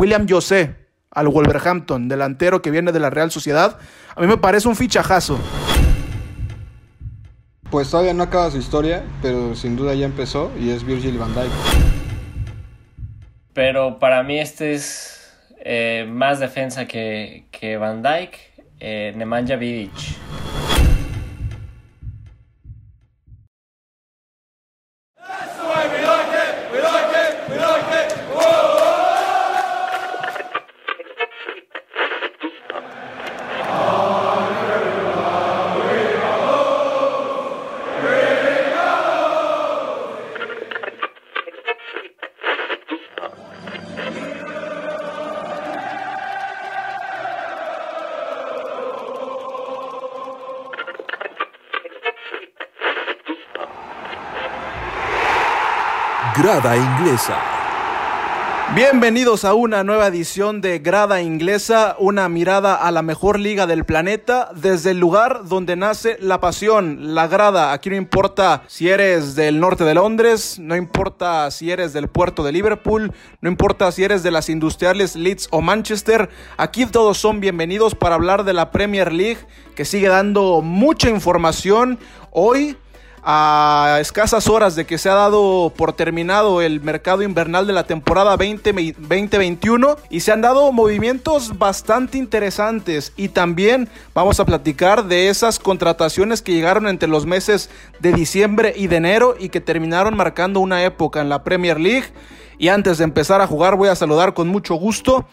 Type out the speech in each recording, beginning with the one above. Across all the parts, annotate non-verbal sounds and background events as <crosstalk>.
William José al Wolverhampton, delantero que viene de la Real Sociedad, a mí me parece un fichajazo. Pues todavía no acaba su historia, pero sin duda ya empezó y es Virgil van Dijk. Pero para mí este es eh, más defensa que, que Van Dijk, eh, Nemanja Vidic. Grada Inglesa. Bienvenidos a una nueva edición de Grada Inglesa, una mirada a la mejor liga del planeta desde el lugar donde nace la pasión, la grada. Aquí no importa si eres del norte de Londres, no importa si eres del puerto de Liverpool, no importa si eres de las industriales Leeds o Manchester, aquí todos son bienvenidos para hablar de la Premier League que sigue dando mucha información. Hoy a escasas horas de que se ha dado por terminado el mercado invernal de la temporada 2021 y se han dado movimientos bastante interesantes. Y también vamos a platicar de esas contrataciones que llegaron entre los meses de diciembre y de enero y que terminaron marcando una época en la Premier League. Y antes de empezar a jugar voy a saludar con mucho gusto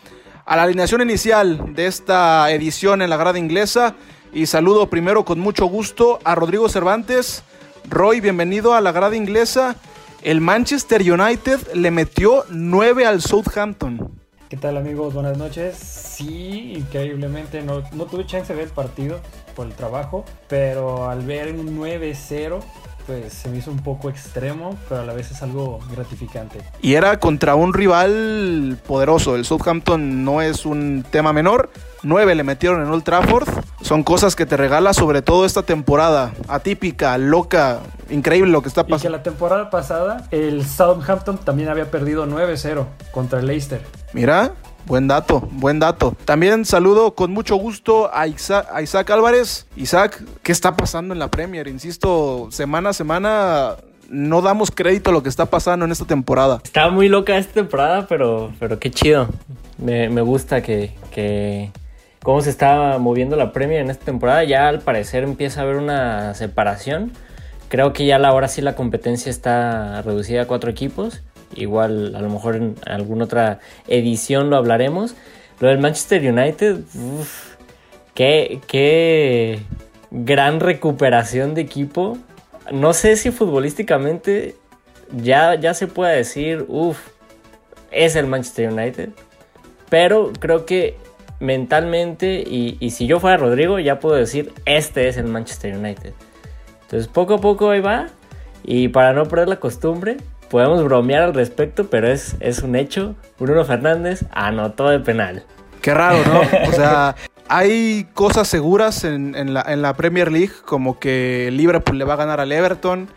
a la alineación inicial de esta edición en la grada inglesa. Y saludo primero con mucho gusto a Rodrigo Cervantes Roy, bienvenido a la grada inglesa. El Manchester United le metió 9 al Southampton. ¿Qué tal amigos? Buenas noches. Sí, increíblemente no, no tuve chance de ver el partido por el trabajo, pero al ver un 9-0 pues se me hizo un poco extremo, pero a la vez es algo gratificante. Y era contra un rival poderoso. El Southampton no es un tema menor. 9 le metieron en Old Trafford. Son cosas que te regala sobre todo esta temporada. Atípica, loca, increíble lo que está pasando. Y que la temporada pasada el Southampton también había perdido 9-0 contra el Leicester. Mira, Buen dato, buen dato. También saludo con mucho gusto a Isaac, Álvarez. Isaac, ¿qué está pasando en la Premier? Insisto, semana a semana no damos crédito a lo que está pasando en esta temporada. Está muy loca esta temporada, pero, pero qué chido. Me, gusta que, que cómo se está moviendo la Premier en esta temporada. Ya al parecer empieza a haber una separación. Creo que ya ahora sí la competencia está reducida a cuatro equipos igual a lo mejor en alguna otra edición lo hablaremos. Lo del Manchester United, qué, qué gran recuperación de equipo. No sé si futbolísticamente ya, ya se puede decir, uff, es el Manchester United. Pero creo que mentalmente, y, y, si yo fuera Rodrigo, ya puedo decir, este es el Manchester United. Entonces poco a poco ahí va. Y para no perder la costumbre, podemos bromear al respecto, pero es, es un hecho. Bruno Fernández anotó de penal. Qué raro, ¿no? <laughs> O sea, hay cosas seguras en, la, Premier League, como que Liverpool le va a ganar al Everton.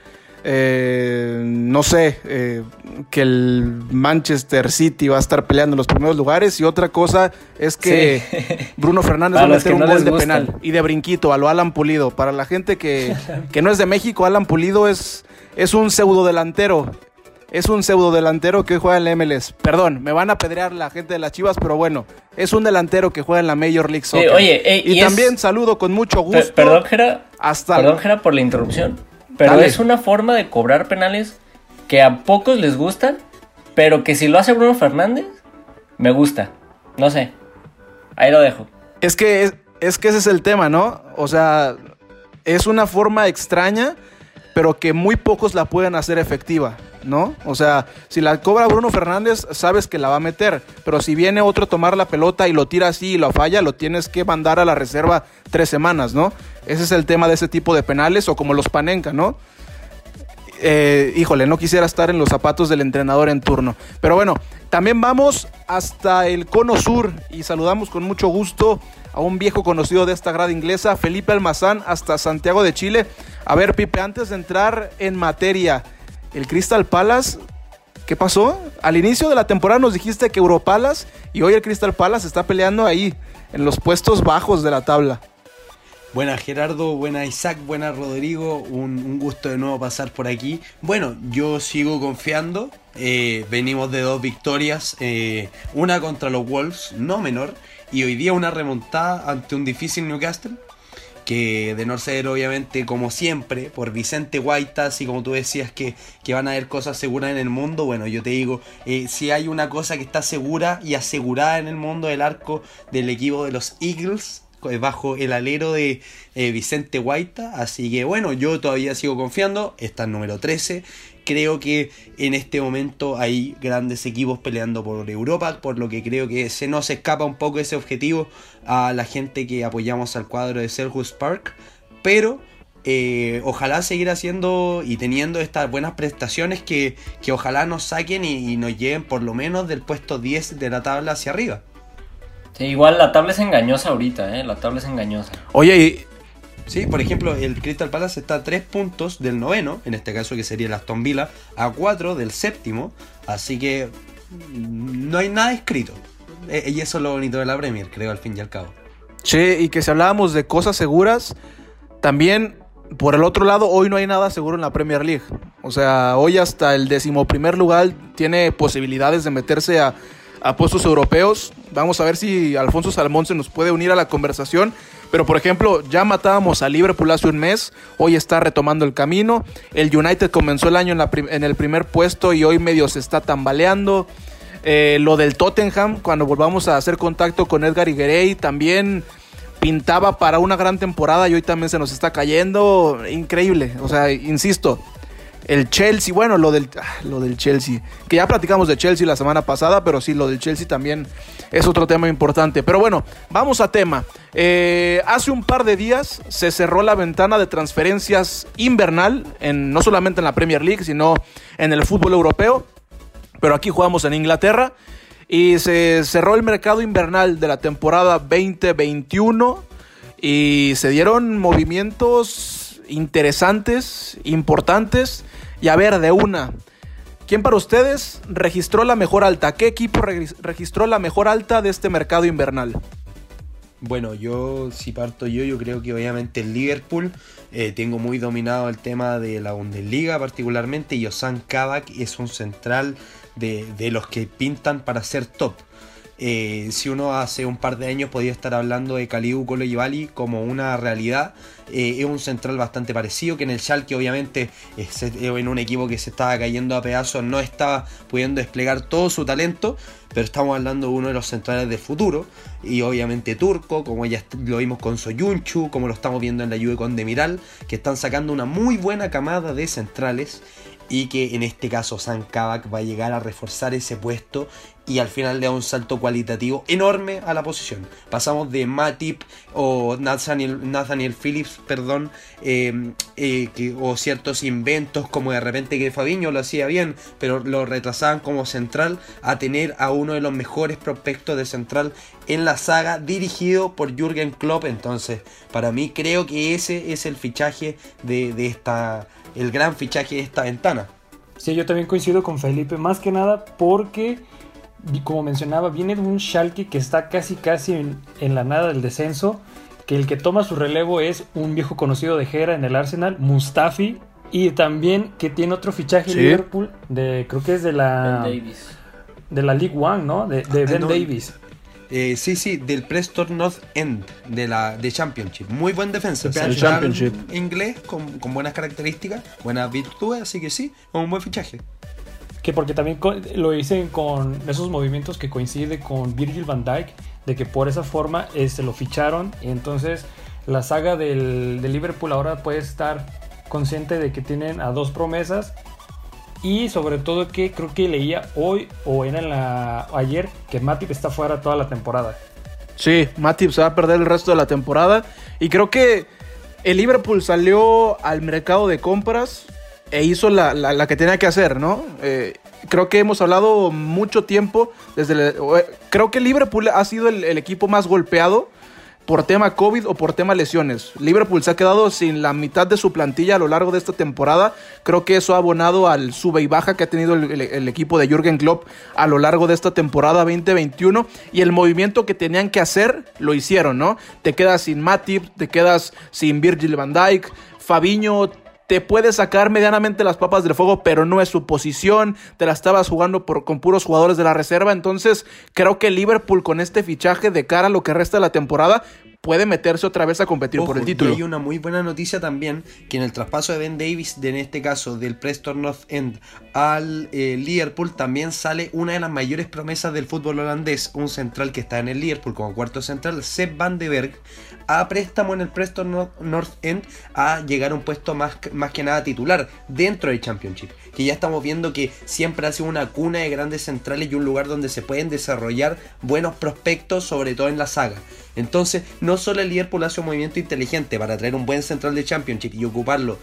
Eh, no sé, eh, que el Manchester City va a estar peleando en los primeros lugares. Y otra cosa es que Bruno Fernández va a meter un gol de penal y de brinquito a lo Alan Pulido. Para la gente que, que no es de México, Alan Pulido es, es un pseudo delantero es un pseudo delantero que juega en la MLS. Perdón, me van a pedrear la gente de las Chivas, pero bueno, es un delantero que juega en la Major League Soccer. oye, y, también saludo con mucho gusto. perdón, Jera, hasta perdón, Jera, por la interrupción. Pero es una forma de cobrar penales que a pocos les gustan, pero que si lo hace Bruno Fernández, me gusta. No sé. Ahí lo dejo. Es que, es, es que ese es el tema, ¿no? O sea, es una forma extraña, pero que muy pocos la pueden hacer efectiva. ¿No? O sea, si la cobra Bruno Fernández, sabes que la va a meter, pero si viene otro a tomar la pelota y lo tira así y lo falla, lo tienes que mandar a la reserva tres semanas, ¿no? Ese es el tema de ese tipo de penales o como los Panenka, ¿no? Eh, híjole, no quisiera estar en los zapatos del entrenador en turno. Pero bueno, también vamos hasta el cono sur y saludamos con mucho gusto a un viejo conocido de esta grada inglesa, Felipe Almazán, hasta Santiago de Chile. A ver, Pipe, antes de entrar en materia, el Crystal Palace, ¿Qué pasó? Al inicio de la temporada nos dijiste que Europalas y hoy el Crystal Palace está peleando ahí, en los puestos bajos de la tabla. Buenas Gerardo, buenas Isaac, buenas Rodrigo, un, gusto de nuevo pasar por aquí. Bueno, yo sigo confiando, eh, venimos de dos victorias, eh, una contra los Wolves, no menor, y hoy día una remontada ante un difícil Newcastle, que de no ser obviamente como siempre por Vicente Guaita, así como tú decías que, van a haber cosas seguras en el mundo, bueno, yo te digo, eh, si hay una cosa que está segura y asegurada en el mundo del arco del equipo de los Eagles, eh, bajo el alero de eh, Vicente Guaita. Así que bueno, yo todavía sigo confiando. Está el número 13. Creo que en este momento hay grandes equipos peleando por Europa, por lo que creo que se nos escapa un poco ese objetivo a la gente que apoyamos al cuadro de Selhurst Park. Pero eh, ojalá seguir haciendo y teniendo estas buenas prestaciones que, ojalá nos saquen y, y, nos lleven por lo menos del puesto 10 de la tabla hacia arriba igual la tabla es engañosa ahorita, ¿eh? La tabla es engañosa. Oye, y... Sí, por ejemplo, el Crystal Palace está a 3 puntos del noveno, en este caso que sería el Aston Villa, a 4 del séptimo, así que no hay nada escrito. E, y eso es lo bonito de la Premier, creo, al fin y al cabo. Che, y que si hablábamos de cosas seguras, también por el otro lado, hoy no hay nada seguro en la Premier League. O sea, hoy hasta el decimoprimer lugar tiene posibilidades de meterse a a puestos europeos. Vamos a ver si Alfonso Salmón se nos puede unir a la conversación. Pero por ejemplo, ya matábamos a Liverpool hace un mes, hoy está retomando el camino. El United comenzó el año en, el primer puesto y hoy medio se está tambaleando. Eh, lo del Tottenham, cuando volvamos a hacer contacto con Edgar Higuerey, también pintaba para una gran temporada y hoy también se nos está cayendo. Increíble. O sea, insisto, el Chelsea, bueno, lo del, ah, lo del Chelsea, que ya platicamos de Chelsea la semana pasada, pero sí, lo del Chelsea también es otro tema importante. Pero bueno, vamos a tema. Eh, hace un par de días se cerró la ventana de transferencias invernal, en, no solamente en la Premier League, sino en el fútbol europeo. Pero aquí jugamos en Inglaterra. Y se cerró el mercado invernal de la temporada 2021. Y se dieron movimientos interesantes, importantes. Y a ver, de una. ¿Quién para ustedes registró la mejor alta? ¿Qué equipo registró la mejor alta de este mercado invernal? Bueno, yo si parto yo, yo creo que obviamente el Liverpool. Eh, tengo muy dominado el tema de la Bundesliga particularmente y Osan Kabak es un central de, de los que pintan para ser top. Eh, si uno hace un par de años podía estar hablando de Caliu Bali como una realidad, eh, es un central bastante parecido que en el Schalke obviamente es, en un equipo que se estaba cayendo a pedazos no estaba pudiendo desplegar todo su talento, pero estamos hablando de uno de los centrales de futuro y obviamente turco, como ya lo vimos con Soyunchu, como lo estamos viendo en la Juve con Demiral, que están sacando una muy buena camada de centrales y que en este caso San Kabak va a llegar a reforzar ese puesto y al final le da un salto cualitativo enorme a la posición. Pasamos de Matip o Nathaniel, Phillips, perdón, em, eh, o ciertos inventos como de repente que Fabiño lo hacía bien, pero lo retrasaban como central, a tener a uno de los mejores prospectos de central en la saga dirigido por Jürgen Klopp. Entonces, para mí creo que ese es el fichaje de, de esta el gran fichaje de esta ventana. Sí, yo también coincido con Felipe, más que nada porque, como mencionaba, viene de un Schalke que está casi casi en, la nada del descenso, que el que toma su relevo es un viejo conocido de Gera en el Arsenal, Mustafi, y también que tiene otro fichaje en Liverpool, de, creo que es de la... De la League One, ¿no? De, de ah, Ben Davis. Eh, sí, sí, del Preston North End de la de Championship. Muy buen defensa. El Championship. Inglés con, buenas características, buenas virtudes, así que sí, un buen fichaje. Que porque también lo dicen con esos movimientos que coincide con Virgil van Dijk, de que por esa forma este, lo ficharon. Y entonces la saga del, del Liverpool ahora puede estar consciente de que tienen a dos promesas y sobre todo que creo que leía hoy o en la ayer que Matip está fuera toda la temporada. Sí, Matip se va a perder el resto de la temporada. Y creo que el Liverpool salió al mercado de compras e hizo la, que tenía que hacer, ¿no? Eh, creo que hemos hablado mucho tiempo desde... creo que Liverpool ha sido el, equipo más golpeado por tema COVID o por tema lesiones. Liverpool se ha quedado sin la mitad de su plantilla a lo largo de esta temporada. Creo que eso ha abonado al sube y baja que ha tenido el, el equipo de Jürgen Klopp a lo largo de esta temporada 2021 y el movimiento que tenían que hacer lo hicieron, ¿no? Te quedas sin Matip, te quedas sin Virgil van Dijk, Fabiño te puede sacar medianamente las papas del fuego, pero no es su posición. Te la estabas jugando por, con puros jugadores de la reserva. Entonces, creo que Liverpool con este fichaje de cara a lo que resta de la temporada puede meterse otra vez a competir por el título. Y hay una muy buena noticia también, que en el traspaso de Ben Davis, de, en este caso del Preston North End al eh, Liverpool, también sale una de las mayores promesas del fútbol holandés, un central que está en el Liverpool como cuarto central, Sepp van de Berg, a préstamo en el Preston North End a llegar a un puesto más, más que nada titular dentro del Championship. Que ya estamos viendo que siempre ha sido una cuna de grandes centrales y un lugar donde se pueden desarrollar buenos prospectos, sobre todo en la saga. Entonces, no solo el Liverpool hace un movimiento inteligente para traer un buen central de Championship y ocuparlo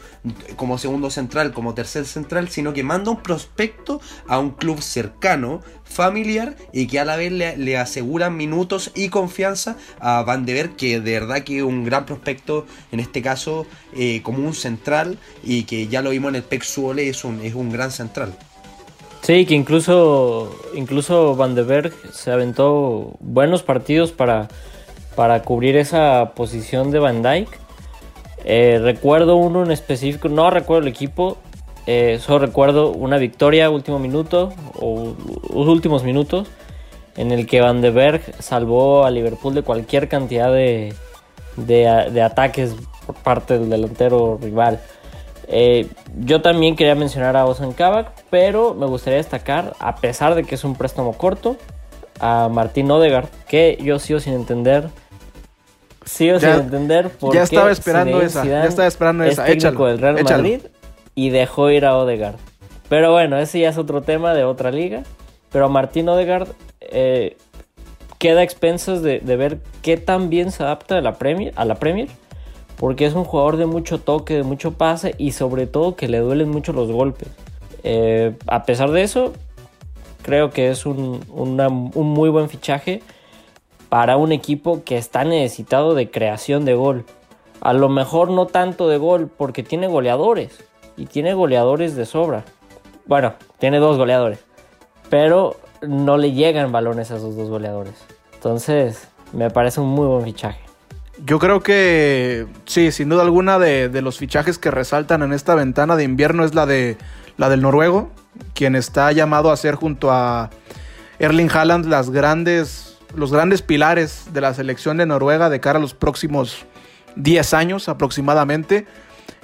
como segundo central, como tercer central, sino que manda un prospecto a un club cercano, familiar y que a la vez le, aseguran minutos y confianza a Van de Ver, que de verdad que es un gran prospecto, en este caso eh, como un central y que ya lo vimos en el PEC Suole, es un, es un gran central. Sí, que incluso, incluso Van de Berg se aventó buenos partidos para para cubrir esa posición de Van Dyke. Eh, recuerdo uno en específico, no recuerdo el equipo, eh, solo recuerdo una victoria, último minuto o últimos minutos, en el que Van de Berg salvó a Liverpool de cualquier cantidad de, de, ataques por parte del delantero rival. Eh, yo también quería mencionar a Ozan Kabak, pero me gustaría destacar, a pesar de que es un préstamo corto, a Martín Odegaard, que yo sigo sin entender sigo sin entender por ya estaba esperando esa, ya estaba esperando esa. técnico del Real Madrid y dejó ir a Odegaard. Pero bueno, ese ya es otro tema de otra liga. Pero Martín Odegaard eh, queda a expensas de, ver qué tan bien se adapta a la, Premier, a la Premier. Porque es un jugador de mucho toque, de mucho pase y sobre todo que le duelen mucho los golpes. Eh, a pesar de eso, creo que es un, un muy buen fichaje para un equipo que está necesitado de creación de gol. A lo mejor no tanto de gol porque tiene goleadores y tiene goleadores de sobra. Bueno, tiene dos goleadores, pero no le llegan balones a esos dos goleadores. Entonces, me parece un muy buen fichaje. Yo creo que sí, sin duda alguna de, los fichajes que resaltan en esta ventana de invierno es la de la del noruego, quien está llamado a ser junto a Erling Haaland las grandes los grandes pilares de la selección de Noruega de cara a los próximos 10 años aproximadamente.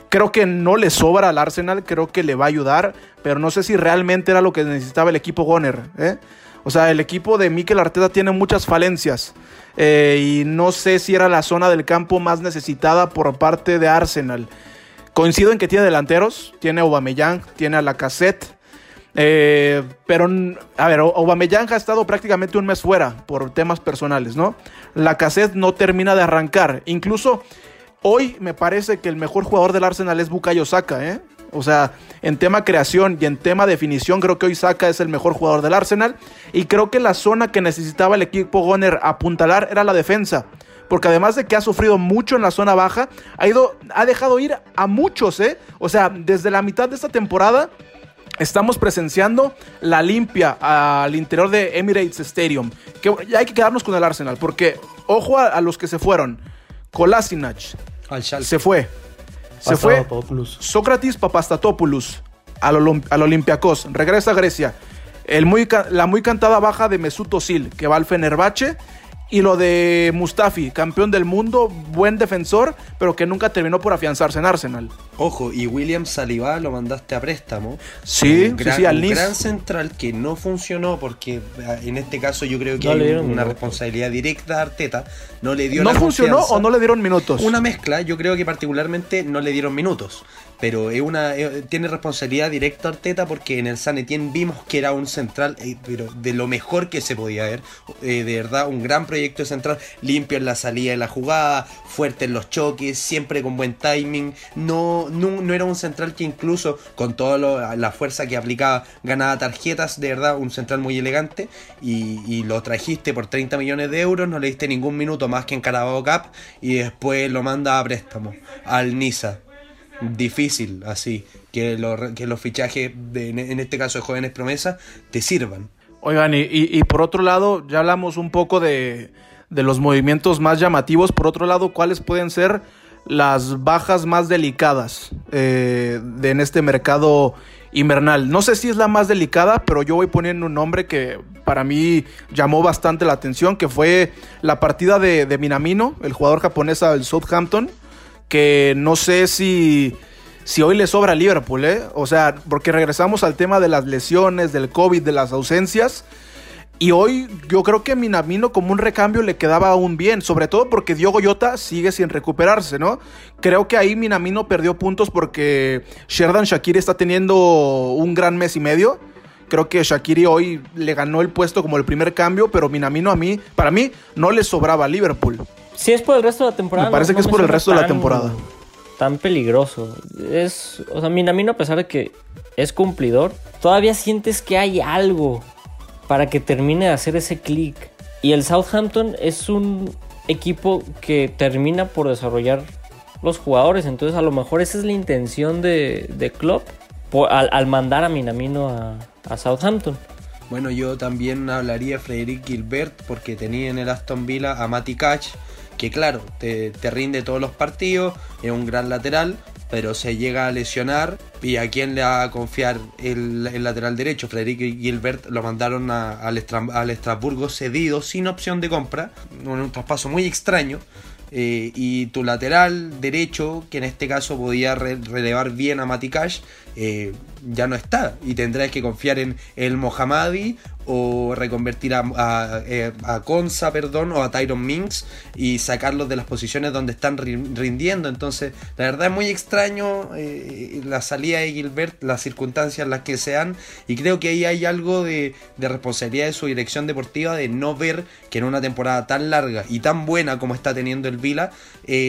Creo que no le sobra al Arsenal, creo que le va a ayudar, pero no sé si realmente era lo que necesitaba el equipo Goner. ¿eh? O sea, el equipo de Mikel Arteta tiene muchas falencias eh, y no sé si era la zona del campo más necesitada por parte de Arsenal. Coincido en que tiene delanteros, tiene Aubameyang, tiene a Lacazette, eh, pero, a ver, Aubameyang ha estado prácticamente un mes fuera por temas personales, ¿no? La cassette no termina de arrancar. Incluso hoy me parece que el mejor jugador del Arsenal es Bukayo Saka, ¿eh? O sea, en tema creación y en tema definición, creo que hoy Saka es el mejor jugador del Arsenal. Y creo que la zona que necesitaba el equipo Goner apuntalar era la defensa. Porque además de que ha sufrido mucho en la zona baja, ha, ido, ha dejado ir a muchos, ¿eh? O sea, desde la mitad de esta temporada Estamos presenciando la limpia al interior de Emirates Stadium. Que ya hay que quedarnos con el Arsenal, porque ojo a, los que se fueron. Kolasinac se fue. Se fue Sócrates Papastatopoulos al, al Olympiacos. Regresa a Grecia. El muy, la muy cantada baja de Mesut Özil, que va al Fenerbahce. Y lo de Mustafi, campeón del mundo, buen defensor, pero que nunca terminó por afianzarse en Arsenal. Ojo, y William Saliba lo mandaste a préstamo. Sí, un gran, sí, al un gran central que no funcionó porque eh, en este caso yo creo que hay una responsabilidad directa a Arteta. No le dio ¿No funcionó o no le dieron minutos? Una mezcla, yo creo que particularmente no le dieron minutos pero es una eh, tiene responsabilidad directa Arteta porque en el San Etienne vimos que era un central, eh, pero de lo mejor que se podía ver, eh, de verdad, un gran proyecto de central, limpio en la salida de la jugada, fuerte en los choques, siempre con buen timing, no, no, era un central que incluso con toda la fuerza que aplicaba ganaba tarjetas, de verdad, un central muy elegante, y, y lo trajiste por 30 millones de euros, no le diste ningún minuto más que en Carabao Cup, y después lo manda a préstamo al Niza difícil así que, que los fichajes, en este caso de jóvenes promesas, te sirvan. Oigan, y, y, por otro lado, ya hablamos un poco de, de los movimientos más llamativos. Por otro lado, ¿cuáles pueden ser las bajas más delicadas eh, de, en este mercado invernal? No sé si es la más delicada, pero yo voy poniendo un nombre que para mí llamó bastante la atención, que fue la partida de, de Minamino, el jugador japonés del Southampton que no sé si, si hoy le sobra a Liverpool, ¿eh? O sea, porque regresamos al tema de las lesiones, del COVID, de las ausencias. Y hoy yo creo que Minamino como un recambio le quedaba aún bien, sobre todo porque Diogo Jota sigue sin recuperarse, ¿no? Creo que ahí Minamino perdió puntos porque Sherdan Shakiri está teniendo un gran mes y medio. Creo que Shakiri hoy le ganó el puesto como el primer cambio, pero Minamino a mí, para mí, no le sobraba a Liverpool. Si es por el resto de la temporada. Me parece que es por el resto de la temporada. Tan peligroso. Es, o sea, Minamino, a pesar de que es cumplidor, todavía sientes que hay algo para que termine de hacer ese clic. Y el Southampton es un equipo que termina por desarrollar los jugadores. Entonces, a lo mejor esa es la intención de, de Klopp al, mandar a Minamino a, a Southampton. Bueno, yo también hablaría de Frederic Gilbert porque tenía en el Aston Villa a Matty Catch que claro, te, rinde todos los partidos, es un gran lateral, pero se llega a lesionar y a quién le va a confiar el, lateral derecho. Frederic Gilbert lo mandaron al, Estrasburgo cedido sin opción de compra, un traspaso muy extraño. Eh, y tu lateral derecho, que en este caso podía relevar bien a Matikash, eh, ya no está y tendrás que confiar en el Mohammadi o reconvertir a, a, eh, Conza, perdón, o a Tyron Minks y sacarlos de las posiciones donde están rindiendo. Entonces, la verdad es muy extraño eh, la salida de Gilbert, las circunstancias en las que sean, y creo que ahí hay algo de, responsabilidad de su dirección deportiva de no ver que en una temporada tan larga y tan buena como está teniendo el Vila,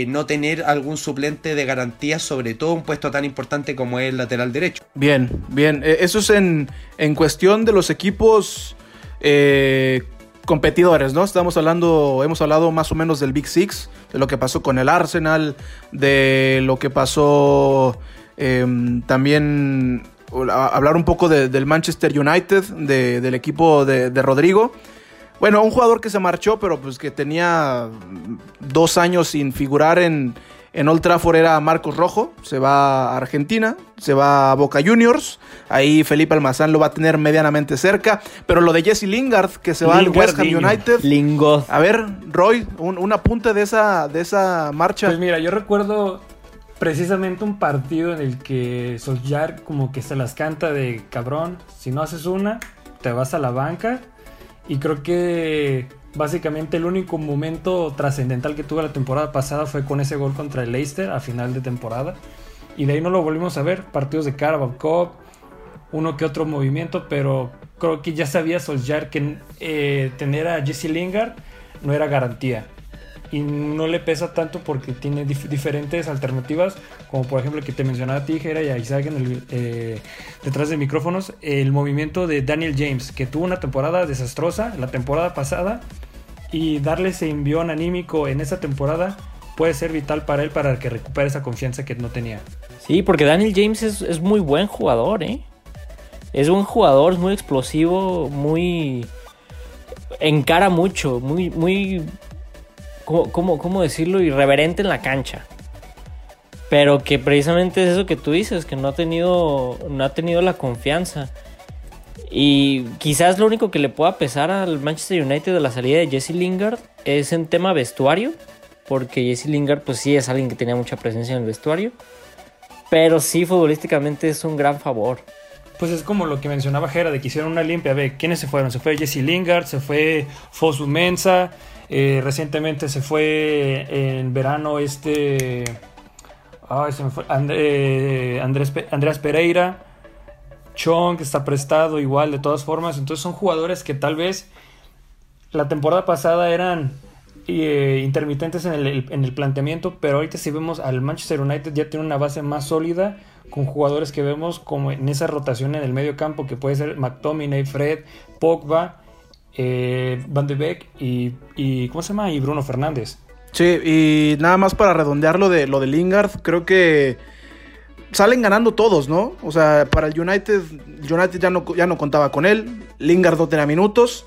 no tener algún suplente de garantía, sobre todo un puesto tan importante como es el lateral derecho. Bien, bien, eso es en, en cuestión de los equipos eh, competidores, ¿no? Estamos hablando, hemos hablado más o menos del Big Six, de lo que pasó con el Arsenal, de lo que pasó em, también hablar un poco del Manchester United, del equipo de, de, Rodrigo. Bueno, un jugador que se marchó, pero pues que tenía dos años sin figurar en, en Old Trafford era Marcos Rojo, se va a Argentina, se va a Boca Juniors. Ahí Felipe Almazán lo va a tener medianamente cerca. Pero lo de Jesse Lingard, que se va al West Ham United. Lingard. A ver, Roy, un, apunte de esa, de esa marcha. Pues mira, yo recuerdo precisamente un partido en el que Solskjaer como que se las canta de cabrón. Si no haces una, te vas a la banca. Y creo que Básicamente el único momento trascendental que tuve la temporada pasada fue con ese gol contra el Leicester a final de temporada. Y de ahí no lo volvimos a ver. Partidos de Carabao Cup, uno que otro movimiento, pero creo que ya sabía Solskjaer que eh, tener a Jesse Lingard no era garantía. Y no le pesa tanto porque tiene diferentes alternativas, como por ejemplo que te mencionaba a ti, y a Isaac en el, eh, detrás de micrófonos, el movimiento de Daniel James, que tuvo una temporada desastrosa la temporada pasada y darle ese envión anímico en esa temporada puede ser vital para él para que recupere esa confianza que no tenía. Sí, porque Daniel James es, muy buen jugador, ¿eh? Es un jugador, es muy explosivo, muy... encara mucho, muy, muy... ¿Cómo, cómo decirlo? Irreverente en la cancha. Pero que precisamente es eso que tú dices, que no ha tenido, no ha tenido la confianza. Y quizás lo único que le pueda pesar al Manchester United de la salida de Jesse Lingard es en tema vestuario, porque Jesse Lingard pues sí es alguien que tenía mucha presencia en el vestuario, pero sí futbolísticamente es un gran favor. Pues es como lo que mencionaba Jera, de que hicieron una limpia. A ver, ¿quiénes se fueron? Se fue Jesse Lingard, se fue Fosu Mensa, eh, recientemente se fue en verano este... Ay, se me fue. Andrés, Andrés Pereira. Chong, está prestado igual de todas formas. Entonces son jugadores que tal vez la temporada pasada eran eh, intermitentes en el, en el, planteamiento, pero ahorita si vemos al Manchester United ya tiene una base más sólida con jugadores que vemos como en esa rotación en el medio campo que puede ser McTominay, Fred, Pogba, eh, Van de Beek y, y, ¿cómo se llama? Y Bruno Fernández. Sí, y nada más para redondear lo de, lo de Lingard, creo que salen ganando todos, ¿no? O sea, para el United, United ya no, ya no contaba con él, Lingard no tenía minutos.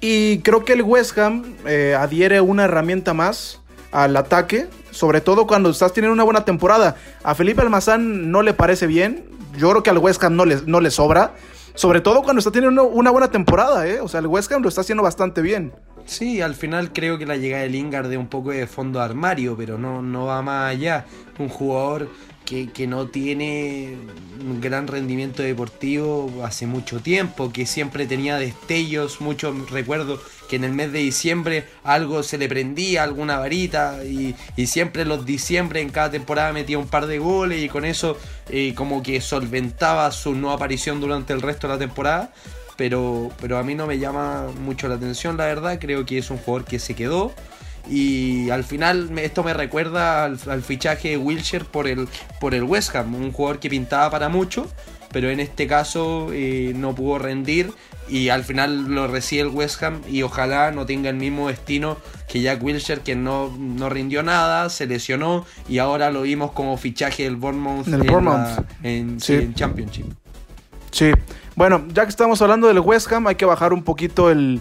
Y creo que el West Ham eh, adhiere una herramienta más al ataque, sobre todo cuando estás teniendo una buena temporada. A Felipe Almazán no le parece bien, yo creo que al West Ham no no le sobra, sobre todo cuando está teniendo una buena temporada, ¿eh? O sea, el West Ham lo está haciendo bastante bien. Sí, al final creo que la llegada de Lingard de un poco de fondo armario, pero no, no va más allá. Un jugador que, no tiene un gran rendimiento deportivo hace mucho tiempo, que siempre tenía destellos, mucho recuerdo que en el mes de diciembre algo se le prendía, alguna varita, y, siempre en los diciembre en cada temporada metía un par de goles y con eso eh, como que solventaba su no aparición durante el resto de la temporada. Pero, pero a mí no me llama mucho la atención, la verdad. Creo que es un jugador que se quedó. Y al final esto me recuerda al, fichaje de Wilshire por el, por el West Ham, un jugador que pintaba para mucho, pero en este caso eh, no pudo rendir y al final lo recibe el West Ham y ojalá no tenga el mismo destino que Jack Wilshere que no, no rindió nada, se lesionó y ahora lo vimos como fichaje del Bournemouth, en, en Championship. Sí, bueno, ya que estamos hablando del West Ham hay que bajar un poquito el,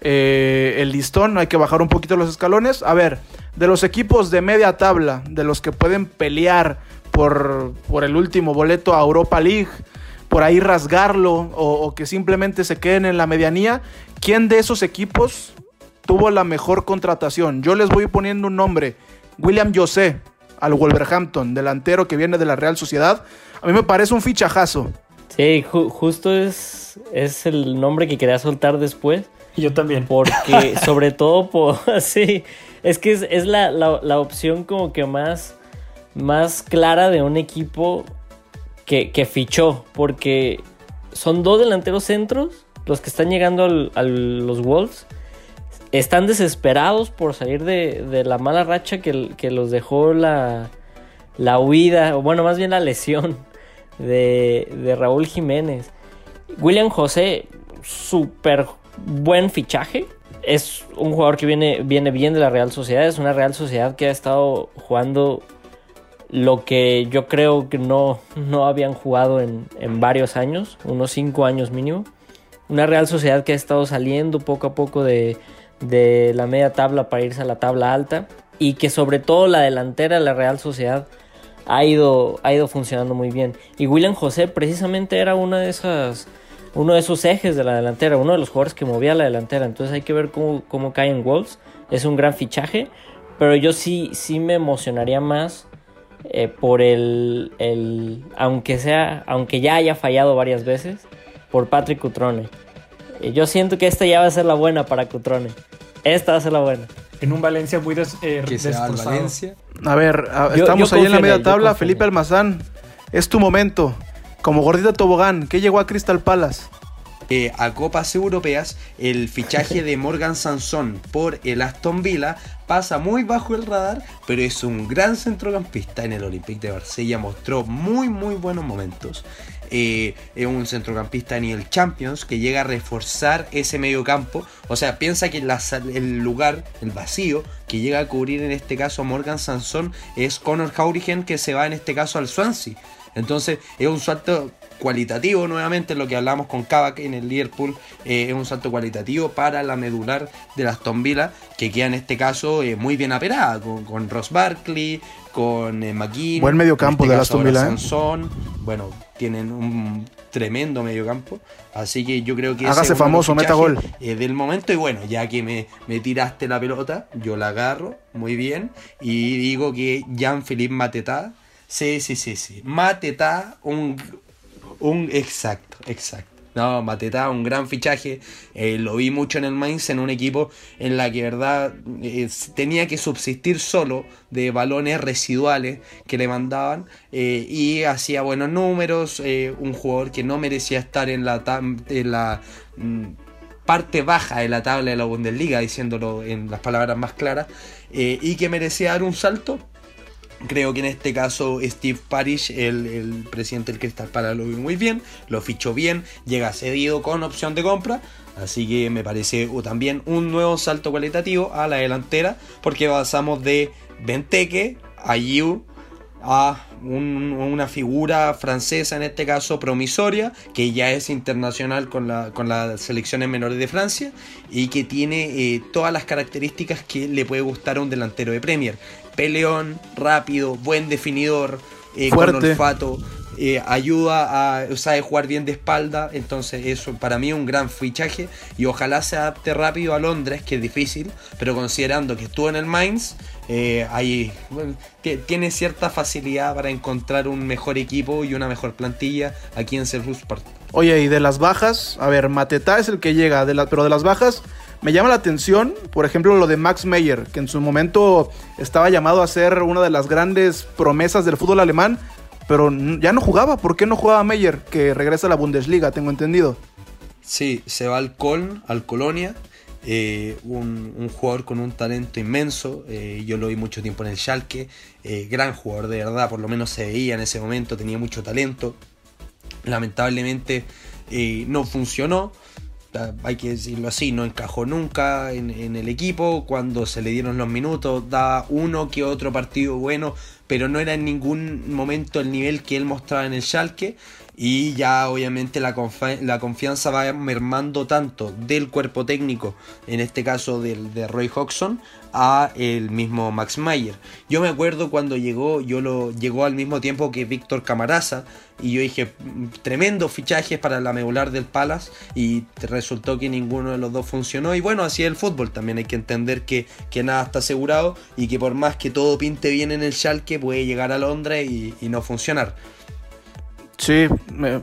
eh, el listón, hay que bajar un poquito los escalones. A ver, de los equipos de media tabla, de los que pueden pelear por, por el último boleto a Europa League, por ahí rasgarlo o, que simplemente se queden en la medianía, ¿quién de esos equipos tuvo la mejor contratación? Yo les voy poniendo un nombre, William José al Wolverhampton, delantero que viene de la Real Sociedad. A mí me parece un fichajazo. Sí, justo es, es el nombre que quería soltar después yo también. Porque, <laughs> sobre todo, por, <laughs> sí, es que es, la, la, opción como que más, más clara de un equipo que, fichó. Porque son dos delanteros centros los que están llegando a los Wolves. Están desesperados por salir de, de la mala racha que, que los dejó la, la huida, o bueno, más bien la lesión <laughs> de, de Raúl Jiménez. William José, súper buen fichaje. Es un jugador que viene, viene bien de la Real Sociedad. Es una Real Sociedad que ha estado jugando lo que yo creo que no, no habían jugado en, varios años, unos 5 años mínimo. Una Real Sociedad que ha estado saliendo poco a poco de, de la media tabla para irse a la tabla alta y que sobre todo la delantera de la Real Sociedad ha ido, ha ido funcionando muy bien. Y William José precisamente era una de esas uno de esos ejes de la delantera, uno de los jugadores que movía la delantera. Entonces hay que ver cómo, cómo cae en Wolves. Es un gran fichaje, pero yo sí, sí me emocionaría más eh, por el, el, aunque sea, aunque ya haya fallado varias veces, por Patrick Cutrone. Eh, yo siento que esta ya va a ser la buena para Cutrone. Esta va a ser la buena. En un Valencia muy des, eh, Valencia. A ver, estamos ahí en la media tabla. Felipe Almazán, es tu momento. Como gordita tobogán, ¿qué llegó a Crystal Palace? Eh, a Copas Europeas, el fichaje de <laughs> Morgan Sansón por el Aston Villa pasa muy bajo el radar, pero es un gran centrocampista en el Olympique de Marsella, mostró muy muy buenos momentos. Eh, es un centrocampista en el Champions que llega a reforzar ese medio campo. O sea, piensa que el lugar, el vacío, que llega a cubrir en este caso a Morgan Sansón es Conor Jaurigen que se va en este caso al Swansea. Entonces es un salto cualitativo nuevamente, lo que hablamos con Kavak en el Liverpool, eh, es un salto cualitativo para la medular de las Villa, que queda en este caso eh, muy bien aperada, con, Ross Barkley, con eh, McKean. Buen mediocampo este de Aston Villa. Sansón, bueno, tienen un tremendo mediocampo, así que yo creo que... Hágase famoso, meta gol. del momento y bueno, ya que me, me, tiraste la pelota, yo la agarro muy bien y digo que Jean-Philippe Mateta Sí, sí, sí, sí. Mateta, un, un exacto, exacto. No, Mateta, un gran fichaje. Eh, lo vi mucho en el Mainz, en un equipo en la que, verdad, eh, tenía que subsistir solo de balones residuales que le mandaban eh, y hacía buenos números. un jugador que no merecía estar en la, en la mm, parte baja de la tabla de la Bundesliga, diciéndolo en las palabras más claras, y que merecía dar un salto Creo que en este caso Steve Parish, el, presidente del Crystal Palace, lo vio muy bien, lo fichó bien, llega cedido con opción de compra, así que me parece también un nuevo salto cualitativo a la delantera, porque pasamos de Benteke a Yu a una figura francesa, en este caso promisoria, que ya es internacional con, la, con las selecciones menores de Francia y que tiene eh, todas las características que le puede gustar a un delantero de Premier peleón, rápido, buen definidor, eh, con olfato. Eh, ayuda a, sabe jugar bien de espalda, entonces eso para mí es un gran fichaje y ojalá se adapte rápido a Londres, que es difícil, pero considerando que estuvo en el Mainz, eh, ahí tiene cierta facilidad para encontrar un mejor equipo y una mejor plantilla aquí en Selhurst Park. Oye, y de las bajas, a ver, Mateta es el que llega, de pero de las bajas, me llama la atención, por ejemplo, lo de Max Meyer, que en su momento estaba llamado a ser una de las grandes promesas del fútbol alemán, pero ya no jugaba. ¿Por qué no jugaba Meyer, que regresa a la Bundesliga, tengo entendido? Sí, se va al Köln, al Colonia, eh, un, jugador con un talento inmenso. Eh, yo lo vi mucho tiempo en el Schalke. Eh, gran jugador, de verdad. Por lo menos se veía en ese momento. Tenía mucho talento. Lamentablemente no funcionó hay que decirlo así, no encajó nunca en, el equipo, cuando se le dieron los minutos, da uno que otro partido bueno, pero no era en ningún momento el nivel que él mostraba en el Schalke y ya obviamente la, confianza va mermando tanto del cuerpo técnico, en este caso del, de Roy Hodgson, a el mismo Max Mayer. Yo me acuerdo cuando llegó, yo lo llegó al mismo tiempo que Víctor Camaraza y yo dije, tremendos fichajes para la medular del Palace y resultó que ninguno de los dos funcionó y bueno, así es el fútbol, también hay que entender que, que nada está asegurado y que por más que todo pinte bien en el Schalke puede llegar a Londres y, no funcionar. Sí,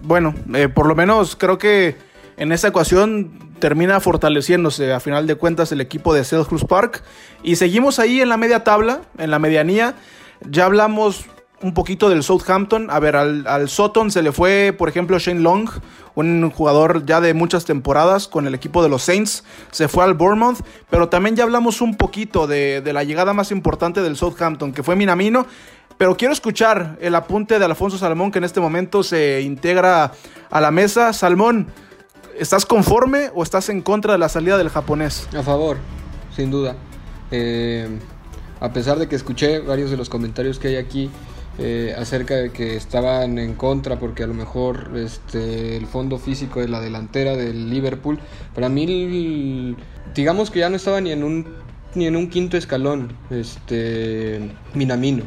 bueno, eh, por lo menos creo que en esa ecuación termina fortaleciéndose a final de cuentas el equipo de Selhurst Park. Y seguimos ahí en la media tabla, en la medianía. Ya hablamos un poquito del Southampton. A ver, al, al Soton se le fue, por ejemplo, Shane Long, un jugador ya de muchas temporadas con el equipo de los Saints. Se fue al Bournemouth. Pero también ya hablamos un poquito de, de la llegada más importante del Southampton, que fue Minamino. Pero quiero escuchar el apunte de Alfonso Salmón, que en este momento se integra a la mesa. Salmón. ¿Estás conforme o estás en contra de la salida del japonés? A favor, sin duda. Eh, a pesar de que escuché varios de los comentarios que hay aquí eh, acerca de que estaban en contra porque a lo mejor este, el fondo físico de la delantera del Liverpool, para mí digamos que ya no estaba ni en un, ni en un quinto escalón este, Minamino.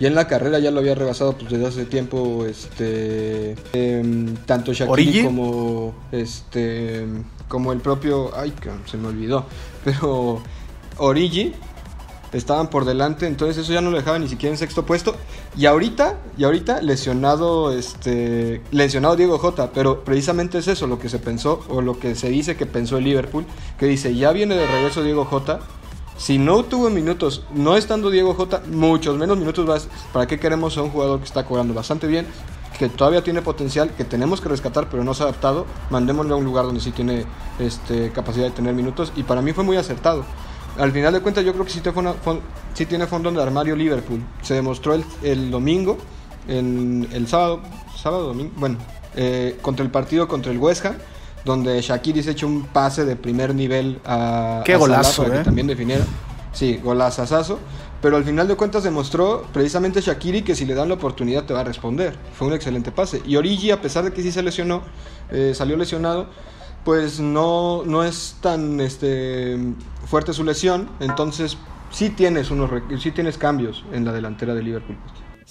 Y en la carrera ya lo había rebasado pues, desde hace tiempo este em, tanto Shakiri como este como el propio ay se me olvidó <laughs> pero Origi estaban por delante entonces eso ya no lo dejaba ni siquiera en sexto puesto. Y ahorita y ahorita lesionado este lesionado Diego Jota pero precisamente es eso lo que se pensó o lo que se dice que pensó el Liverpool que dice ya viene de regreso Diego Jota si no tuvo minutos, no estando Diego J, muchos menos minutos. ¿Para qué queremos a un jugador que está cobrando bastante bien, que todavía tiene potencial, que tenemos que rescatar, pero no se ha adaptado? Mandémosle a un lugar donde sí tiene este, capacidad de tener minutos. Y para mí fue muy acertado. Al final de cuentas, yo creo que sí, tiene fondo de armario Liverpool. Se demostró el, domingo, en el sábado, sábado, domingo, bueno, eh, contra el partido contra el West Ham donde Shakiri se echó un pase de primer nivel a, Qué golazo, que ¿eh? también definiera. Sí, golazazazo. Pero al final de cuentas demostró precisamente Shakiri que si le dan la oportunidad te va a responder. Fue un excelente pase. Y Origi, a pesar de que sí se lesionó, eh, salió lesionado, pues no, no es tan este, fuerte su lesión. Entonces sí tienes, unos, sí tienes cambios en la delantera de Liverpool.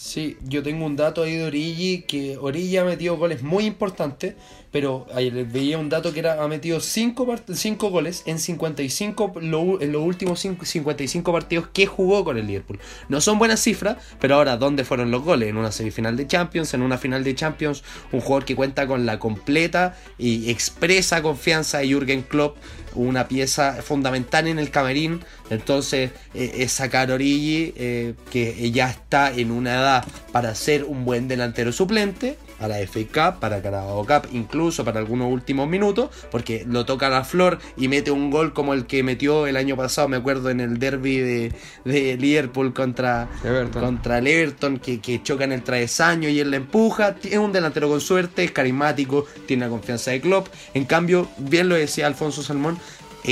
Sí, yo tengo un dato ahí de Origi, que Origi ha metido goles muy importantes, pero veía un dato que era, ha metido 5 cinco, goles en 55 en los últimos 55 partidos que jugó con el Liverpool. No son buenas cifras, pero ahora, ¿dónde fueron los goles? En una semifinal de Champions, en una final de Champions, un jugador que cuenta con la completa y expresa confianza de Jürgen Klopp una pieza fundamental en el camerín. Entonces eh, es sacar Origi, eh, que ya está en una edad para ser un buen delantero suplente a la FA Cup, para Carabao Cup, incluso para algunos últimos minutos, porque lo toca la flor y mete un gol como el que metió el año pasado, me acuerdo, en el derby de, de Liverpool contra, contra el Everton, que, que choca en el travesaño y él le empuja. Es un delantero con suerte, es carismático, tiene la confianza de Klopp. En cambio, bien lo decía Alfonso Salmón,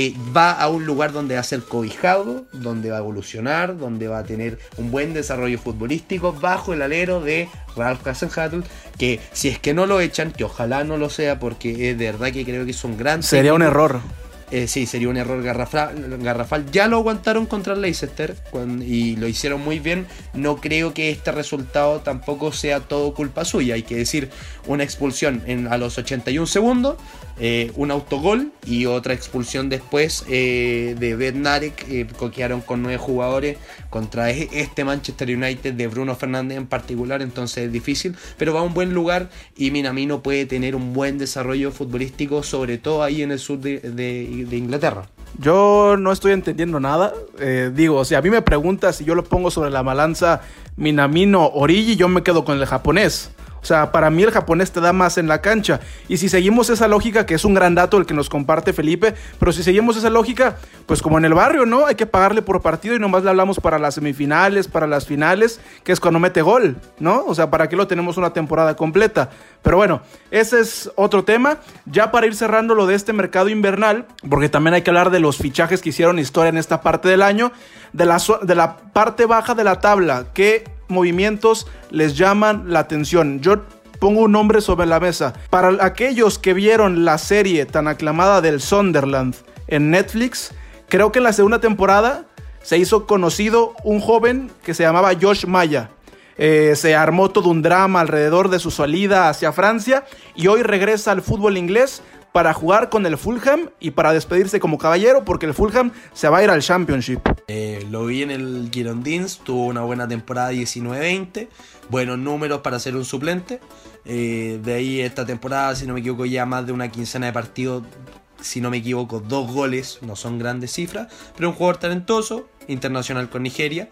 eh, va a un lugar donde va a ser cobijado, donde va a evolucionar, donde va a tener un buen desarrollo futbolístico bajo el alero de Ralph Hasenhattel, que si es que no lo echan, que ojalá no lo sea, porque es de verdad que creo que es un gran... Sería un error. Eh, sí, sería un error garrafal, garrafal. Ya lo aguantaron contra el Leicester y lo hicieron muy bien. No creo que este resultado tampoco sea todo culpa suya. Hay que decir, una expulsión en, a los 81 segundos eh, un autogol y otra expulsión después eh, de Bednarek, eh, coquearon con nueve jugadores contra e-, este Manchester United de Bruno Fernández en particular, entonces es difícil, pero va a un buen lugar y Minamino puede tener un buen desarrollo futbolístico, sobre todo ahí en el sur de, Inglaterra. Yo no estoy entendiendo nada. digo, si a mí me preguntas si yo lo pongo sobre la balanza Minamino Origi, yo me quedo con el japonés. O sea, para mí el japonés te da más en la cancha. Y si seguimos esa lógica, que es un gran dato el que nos comparte Felipe, pero si seguimos esa lógica, pues como en el barrio, ¿no? Hay que pagarle por partido y nomás le hablamos para las semifinales, para las finales, que es cuando mete gol, ¿no? O sea, ¿para qué lo tenemos una temporada completa? Pero bueno, ese es otro tema. Ya para ir cerrando lo de este mercado invernal, porque también hay que hablar de los fichajes que hicieron historia en esta parte del año, de la, de la parte baja de la tabla, que movimientos les llaman la atención. Yo pongo un nombre sobre la mesa. Para aquellos que vieron la serie tan aclamada del Sunderland en Netflix, creo que en la segunda temporada se hizo conocido un joven que se llamaba Josh Maya. Eh, se armó todo un drama alrededor de su salida hacia Francia y hoy regresa al fútbol inglés para jugar con el Fulham y para despedirse como caballero porque el Fulham se va a ir al Championship. Eh, lo vi en el Girondins, tuvo una buena temporada 19-20, buenos números para ser un suplente. Eh, de ahí esta temporada, si no me equivoco, ya más de una quincena de partidos, si no me equivoco, dos goles, no son grandes cifras, pero un jugador talentoso, internacional con Nigeria.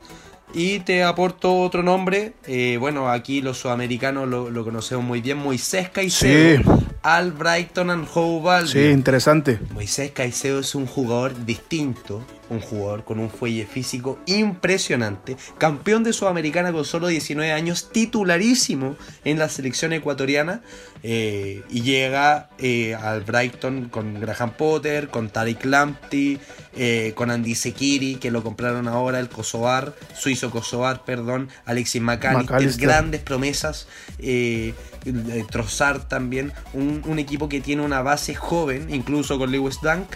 Y te aporto otro nombre. Eh, bueno, aquí los sudamericanos lo, conocemos muy bien. Moisés Caicedo. Sí. Al Brighton and Hove Sí, interesante. Moisés Caicedo es un jugador distinto un jugador con un fuelle físico impresionante, campeón de Sudamericana con solo 19 años, titularísimo en la selección ecuatoriana eh, y llega eh, al Brighton con Graham Potter, con Tariq Lamptey, eh, con Andy Sekiri, que lo compraron ahora, el Kosovar, suizo Kosovar, perdón, Alexis McAllister, grandes promesas, Trossard también, un, un equipo que tiene una base joven, incluso con Lewis Dunk.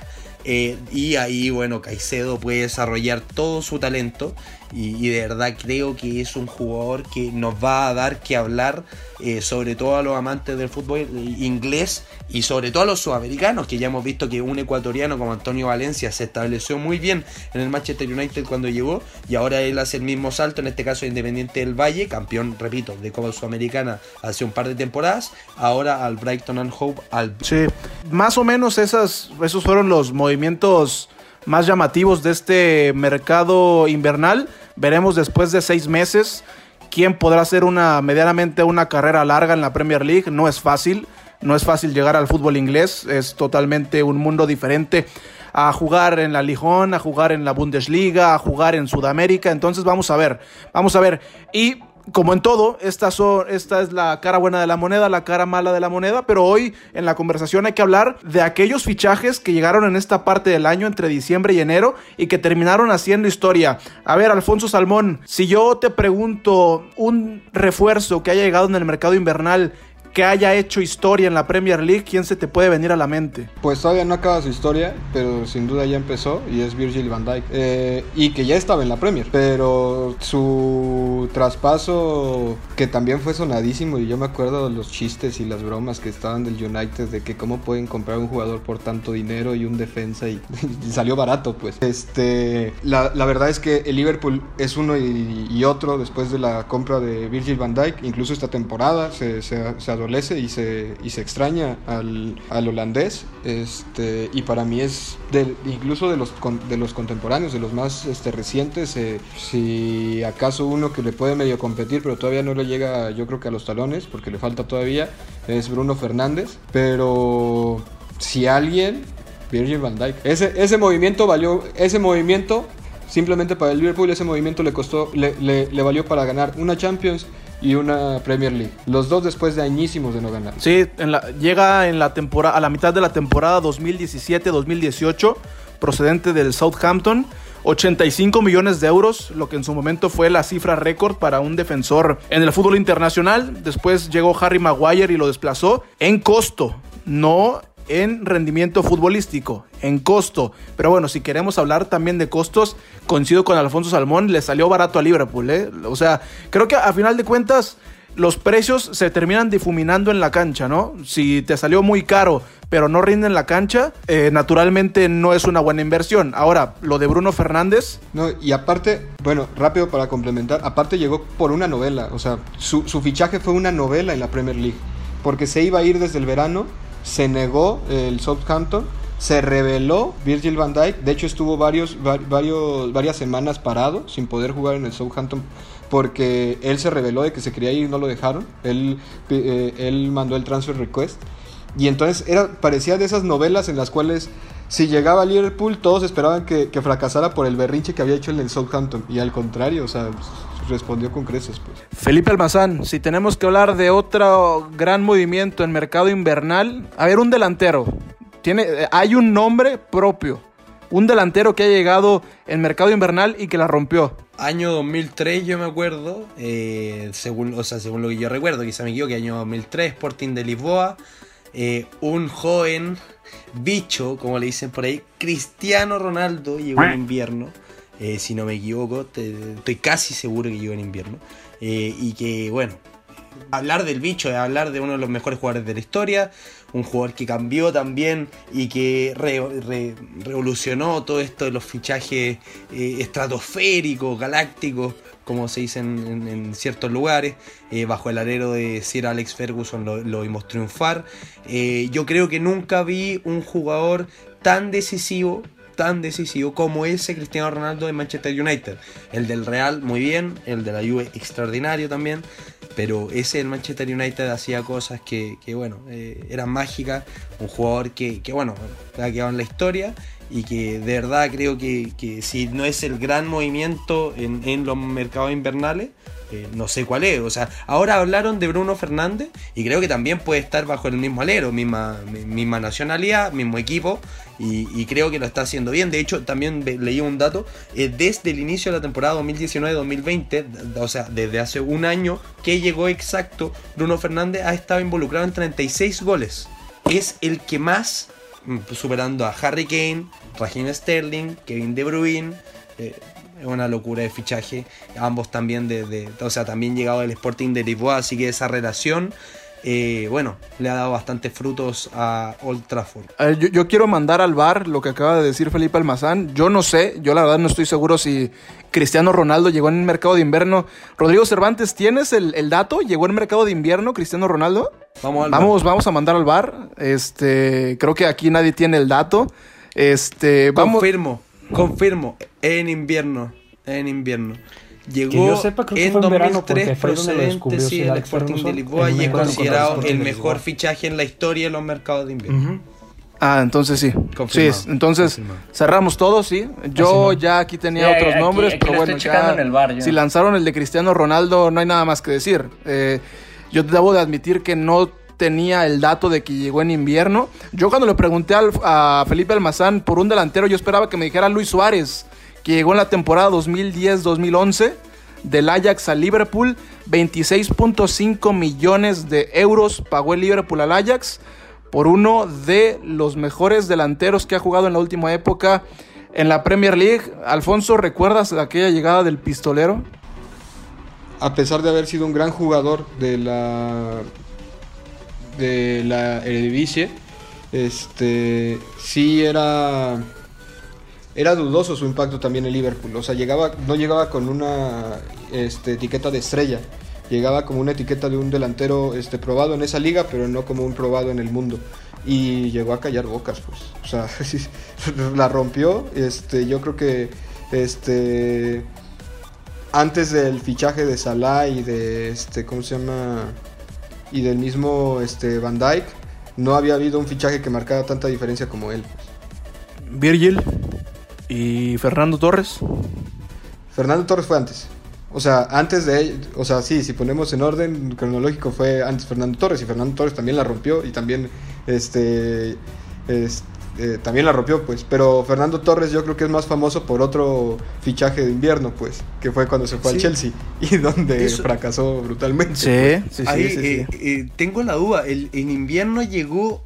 Y ahí, bueno, Caicedo puede desarrollar todo su talento y, de verdad creo que es un jugador que nos va a dar que hablar, eh, sobre todo a los amantes del fútbol inglés y sobre todo a los sudamericanos, que ya hemos visto que un ecuatoriano como Antonio Valencia se estableció muy bien en el Manchester United cuando llegó y ahora él hace el mismo salto, en este caso Independiente del Valle, campeón, repito, de Copa Sudamericana hace un par de temporadas, ahora al Brighton and Hope. Al... Sí, más o menos esas, esos fueron los movimientos más llamativos de este mercado invernal. Veremos después de seis meses quién podrá hacer una medianamente una carrera larga en la Premier League. No es fácil, no es fácil llegar al fútbol inglés, es totalmente un mundo diferente a jugar en la Lijón, a jugar en la Bundesliga, a jugar en Sudamérica. Entonces vamos a ver, vamos a ver. Y como en todo, esta, esta es la cara buena de la moneda, la cara mala de la moneda, pero hoy en la conversación hay que hablar de aquellos fichajes que llegaron en esta parte del año entre diciembre y enero y que terminaron haciendo historia. A ver, Alfonso Salmón, si yo te pregunto un refuerzo que haya llegado en el mercado invernal que haya hecho historia en la Premier League, ¿quién se te puede venir a la mente? Pues todavía no acaba su historia, pero sin duda ya empezó y es Virgil van Dijk. Eh, y que ya estaba en la Premier, pero su traspaso que también fue sonadísimo y yo me acuerdo de los chistes y las bromas que estaban del United de que cómo pueden comprar un jugador por tanto dinero y un defensa y, <laughs> salió barato pues. Este, la, verdad es que el Liverpool es uno y, y, otro después de la compra de Virgil van Dijk, incluso esta temporada se, se, se adolece y se, y se extraña al, al, holandés. Este, y para mí es de, incluso de los, de los contemporáneos, de los más este, recientes. Eh, si acaso uno que le puede medio competir, pero todavía no le llega, yo creo que a los talones, porque le falta todavía, es Bruno Fernández. Pero si alguien, Virgil van Dijk. Ese, ese movimiento valió, ese movimiento simplemente para el Liverpool ese movimiento le costó, le, le, le, valió para ganar una Champions y una Premier League. Los dos después de añísimos de no ganar. Sí, en la, llega en la temporada, a la mitad de la temporada 2017-2018, procedente del Southampton. 85 millones de euros, lo que en su momento fue la cifra récord para un defensor en el fútbol internacional. Después llegó Harry Maguire y lo desplazó en costo, no en rendimiento futbolístico, en costo. Pero bueno, si queremos hablar también de costos, coincido con Alfonso Salmón, le salió barato a Liverpool. ¿eh? O sea, creo que a final de cuentas los precios se terminan difuminando en la cancha, ¿no? Si te salió muy caro, pero no rinde en la cancha, eh, naturalmente no es una buena inversión. Ahora, lo de Bruno Fernández. No, y aparte, bueno, rápido para complementar, aparte llegó por una novela, o sea, su, su fichaje fue una novela en la Premier League, porque se iba a ir desde el verano se negó el Southampton, se reveló Virgil van Dijk, de hecho estuvo varios, varias semanas parado sin poder jugar en el Southampton porque él se reveló de que se quería ir y no lo dejaron, él, eh, él mandó el transfer request. Y entonces era, parecía de esas novelas en las cuales si llegaba a Liverpool todos esperaban que, que fracasara por el berrinche que había hecho en el Southampton. Y al contrario, o sea, respondió con creces. Pues. Felipe Almazán, si tenemos que hablar de otro gran movimiento en mercado invernal, a ver, un delantero. Tiene, hay un nombre propio. Un delantero que ha llegado en mercado invernal y que la rompió. Año 2003 yo me acuerdo, eh, según, o sea, según lo que yo recuerdo, quizá me equivoque, año 2003, Sporting de Lisboa, eh, un joven bicho, como le dicen por ahí, Cristiano Ronaldo llegó en invierno eh, si no me equivoco, estoy casi seguro que llegó en invierno. Eh, y que, bueno, hablar del bicho hablar de uno de los mejores jugadores de la historia, un jugador que cambió también y que re, re, revolucionó todo esto de los fichajes eh, estratosféricos, galácticos, como se dice en, ciertos lugares, bajo el alero de Sir Alex Ferguson lo, lo vimos triunfar. Yo creo que nunca vi un jugador tan decisivo tan decisivo como ese Cristiano Ronaldo de Manchester United. El del Real muy bien, el de la Juve extraordinario también, pero ese del Manchester United hacía cosas que, que bueno, eh, eran mágicas, un jugador que, que bueno, ha quedado en la historia y que de verdad creo que, si no es el gran movimiento en, en los mercados invernales, no sé cuál es. O sea, ahora hablaron de Bruno Fernández y creo que también puede estar bajo el mismo alero, misma, nacionalidad, mismo equipo. Y, creo que lo está haciendo bien. De hecho, también leí un dato. Eh, desde el inicio de la temporada 2019-2020, o sea, desde hace un año que llegó exacto, Bruno Fernández ha estado involucrado en 36 goles. Es el que más, superando a Harry Kane, Raheem Sterling, Kevin De Bruyne. Eh, es una locura de fichaje. Ambos también de, de, o sea, también llegado del Sporting de Lisboa, así que esa relación, eh, bueno, le ha dado bastantes frutos a Old Trafford. Yo, yo, quiero mandar al bar lo que acaba de decir Felipe Almazán. Yo no sé, yo la verdad no estoy seguro si Cristiano Ronaldo llegó en el mercado de invierno. Rodrigo Cervantes, ¿tienes el, el dato? ¿Llegó en el mercado de invierno Cristiano Ronaldo? Vamos, al vamos, vamos a mandar al bar. Este, creo que aquí nadie tiene el dato. Este, vamos. Confirmo, confirmo, en invierno, en invierno. Llegó sepa, en, en 2003 procedente sí, del Sporting de Lisboa y es considerado el mejor fichaje en la historia de los mercados de invierno. Uh -huh. Ah, entonces sí. Confirmado. Sí, entonces Confirmado. cerramos todo, sí. Yo ya aquí tenía sí, otros aquí, nombres, aquí pero bueno, ya, en el bar, ya, si lanzaron el de Cristiano Ronaldo, no hay nada más que decir. Eh, yo debo de admitir que no tenía el dato de que llegó en invierno. Yo cuando le pregunté al, a Felipe Almazán por un delantero, yo esperaba que me dijera Luis Suárez, que llegó en la temporada 2010-2011 del Ajax a Liverpool. 26.5 millones de euros pagó el Liverpool al Ajax por uno de los mejores delanteros que ha jugado en la última época en la Premier League. Alfonso, ¿recuerdas aquella llegada del pistolero? A pesar de haber sido un gran jugador de la de la Eredivisie, este sí era era dudoso su impacto también en Liverpool. O sea, llegaba, no llegaba con una este, etiqueta de estrella. Llegaba como una etiqueta de un delantero este, probado en esa liga, pero no como un probado en el mundo. Y llegó a callar bocas, pues. O sea, <laughs> la rompió. Este, yo creo que este, antes del fichaje de Salah y de este, ¿cómo se llama? Y del mismo este, Van Dyke, no había habido un fichaje que marcara tanta diferencia como él. Pues. Virgil y Fernando Torres. Fernando Torres fue antes. O sea, antes de o sea, sí, si ponemos en orden cronológico fue antes Fernando Torres y Fernando Torres también la rompió y también este, eh, también la rompió, pues. Pero Fernando Torres yo creo que es más famoso por otro fichaje de invierno, pues, que fue cuando se fue al Chelsea <laughs> y donde fracasó brutalmente. Sí, pues. sí, Ahí, eh, eh, tengo la duda, ¿el, ¿en invierno llegó,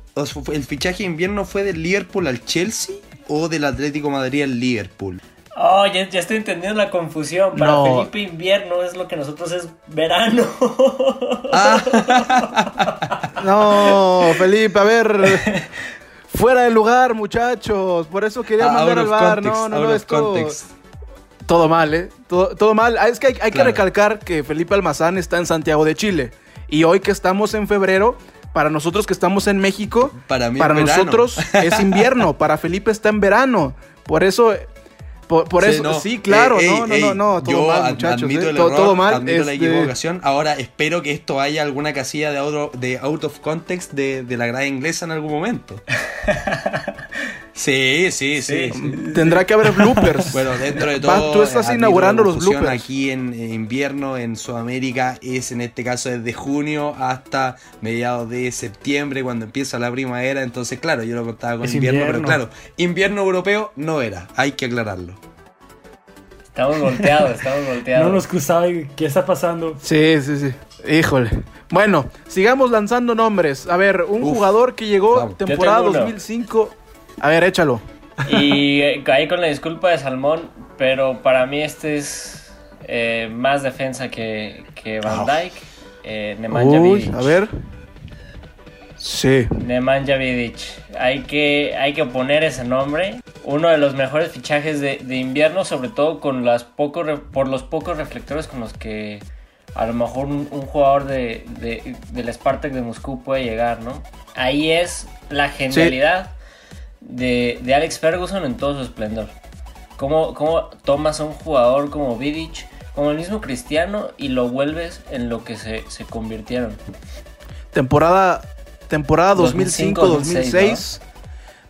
el fichaje de invierno fue del Liverpool al Chelsea o del Atlético Madrid al Liverpool? Oh, ya, estoy entendiendo la confusión. Para Felipe invierno es lo que nosotros es verano. Ah. <laughs> no, Felipe, a ver. <laughs> Fuera de lugar, muchachos. Por eso quería mandar al bar. no, no, no, esto... Todo mal, ¿eh? Todo, mal. Ah, es que hay, que recalcar que Felipe Almazán está en Santiago de Chile. Y hoy que estamos en febrero, para nosotros que estamos en México, para, para nosotros <laughs> es invierno. Para Felipe está en verano. Por eso por, eso, sí, claro, no, no, no, no, todo mal, muchachos. Admito eh, todo, mal. Admito la equivocación. Ahora espero que esto haya alguna casilla de out, de out of context de, de la grada inglesa en algún momento. <laughs> Sí, sí, sí, Tendrá que haber bloopers. <laughs> bueno, dentro de todo. tú estás inaugurando los bloopers. Aquí en invierno, en Sudamérica, es en este caso desde junio hasta mediados de septiembre, cuando empieza la primavera. Entonces, claro, yo lo contaba con invierno, pero claro, invierno europeo no era, hay que aclararlo. Estamos volteados, estamos volteados. No nos cruzaba, ¿qué está pasando? Sí, sí, sí. Híjole. Bueno, sigamos lanzando nombres. A ver, un jugador que llegó temporada 2005 a ver, échalo. Y caí con la disculpa de Salmón, pero para mí este es eh, más defensa que, que Van ah. Dyke. Eh, Nemanja Uy, a ver. Sí. Nemanja Vidic. Hay que, hay que poner ese nombre. Uno de los mejores fichajes de, invierno, sobre todo con las pocos por los pocos reflectores con los que a lo mejor un, jugador de, del Spartak de Moscú puede llegar, ¿no? Ahí es la genialidad de, Alex Ferguson en todo su esplendor. Cómo, cómo tomas a un jugador como Vidic, como el mismo Cristiano, y lo vuelves en lo que se, convirtieron. Temporada, temporada 2005-2006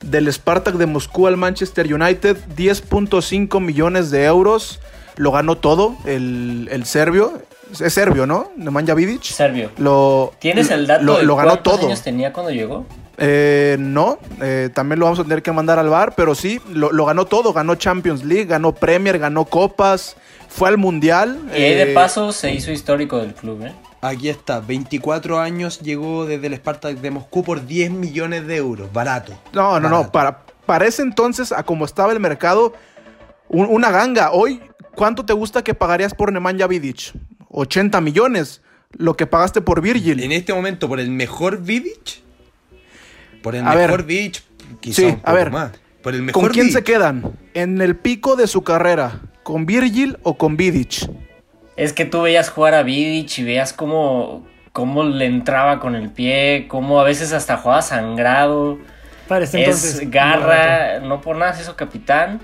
del Spartak de Moscú al Manchester United, 10.5 millones de euros. Lo ganó todo el, el serbio. Es serbio, ¿no? Nemanja Vidic. Serbio. Lo, ¿Tienes el dato lo, de lo ganó todo. años tenía cuando llegó? Eh, no, eh, también lo vamos a tener que mandar al bar, pero sí, lo, ganó todo, ganó Champions League, ganó Premier, ganó Copas, fue al Mundial. Y ahí de eh, paso se hizo histórico del club, ¿eh? Aquí está, 24 años llegó desde el Spartak de Moscú por 10 millones de euros, barato. No, no, no, para, para ese entonces, a como estaba el mercado, una ganga. Hoy, ¿cuánto te gusta que pagarías por Nemanja Vidic? 80 millones, lo que pagaste por Virgil. En este momento, por el mejor Vidic, por el mejor Beach, quizá sí, a ver, más. Por el mejor ¿Con quién se quedan? En el pico de su carrera, ¿con Virgil o con Vidic? Es que tú veías jugar a Vidic y veías cómo, cómo le entraba con el pie, cómo a veces hasta jugaba sangrado. Parece es garra, no por nada es eso capitán.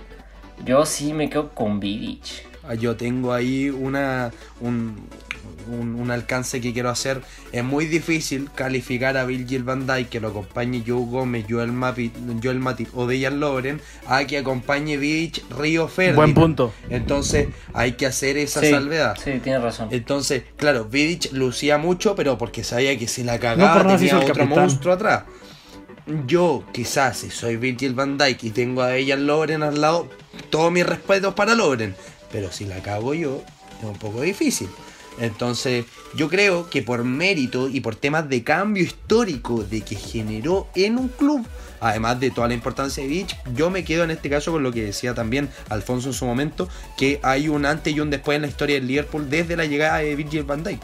Yo sí me quedo con Vidic. Ah, yo tengo ahí una, un, un, alcance que quiero hacer. Es muy difícil calificar a Virgil van Dijk, que lo acompañe Joe Gómez, Joel, Mapit, Joel Matip o Dejan Loren, a que acompañe Vidic, Río Ferdinand. Buen punto. Entonces hay que hacer esa salvedad. Sí, tienes razón. Entonces, claro, Vidic lucía mucho, pero porque sabía que si la cagaba tenía otro monstruo atrás. Yo, quizás, si soy Virgil van Dijk y tengo a Dejan Loren al lado, todos mis respetos para Loren. Pero si la cago yo, es un poco difícil. Entonces, yo creo que por mérito y por temas de cambio histórico de que generó en un club, además de toda la importancia de Beach, yo me quedo en este caso con lo que decía también Alfonso en su momento, que hay un antes y un después en la historia del Liverpool desde la llegada de Virgil van Dijk.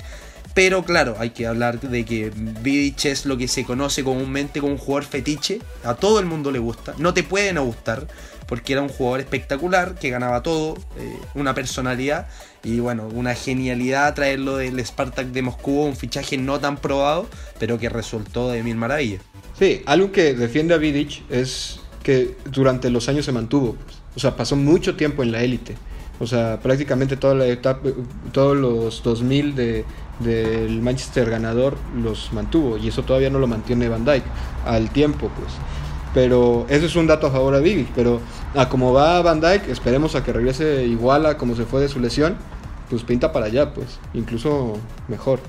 Pero claro, hay que hablar de que Vidic es lo que se conoce comúnmente como un jugador fetiche. A todo el mundo le gusta. No te puede no gustar. Porque era un jugador espectacular, que ganaba todo, eh, una personalidad y bueno, una genialidad traerlo del Spartak de Moscú, un fichaje no tan probado, pero que resultó de mil maravillas. Sí, algo que defiende a Vidic es que durante los años se mantuvo. O sea, pasó mucho tiempo en la élite. O sea, prácticamente toda la etapa, todos los 2000 de, del Manchester ganador los mantuvo. Y eso todavía no lo mantiene Van Dijk al tiempo, pues. Pero eso es un dato a favor de Vidic. Pero a como va Van Dijk, esperemos a que regrese igual a como se fue de su lesión. Pues pinta para allá, pues. Incluso mejor.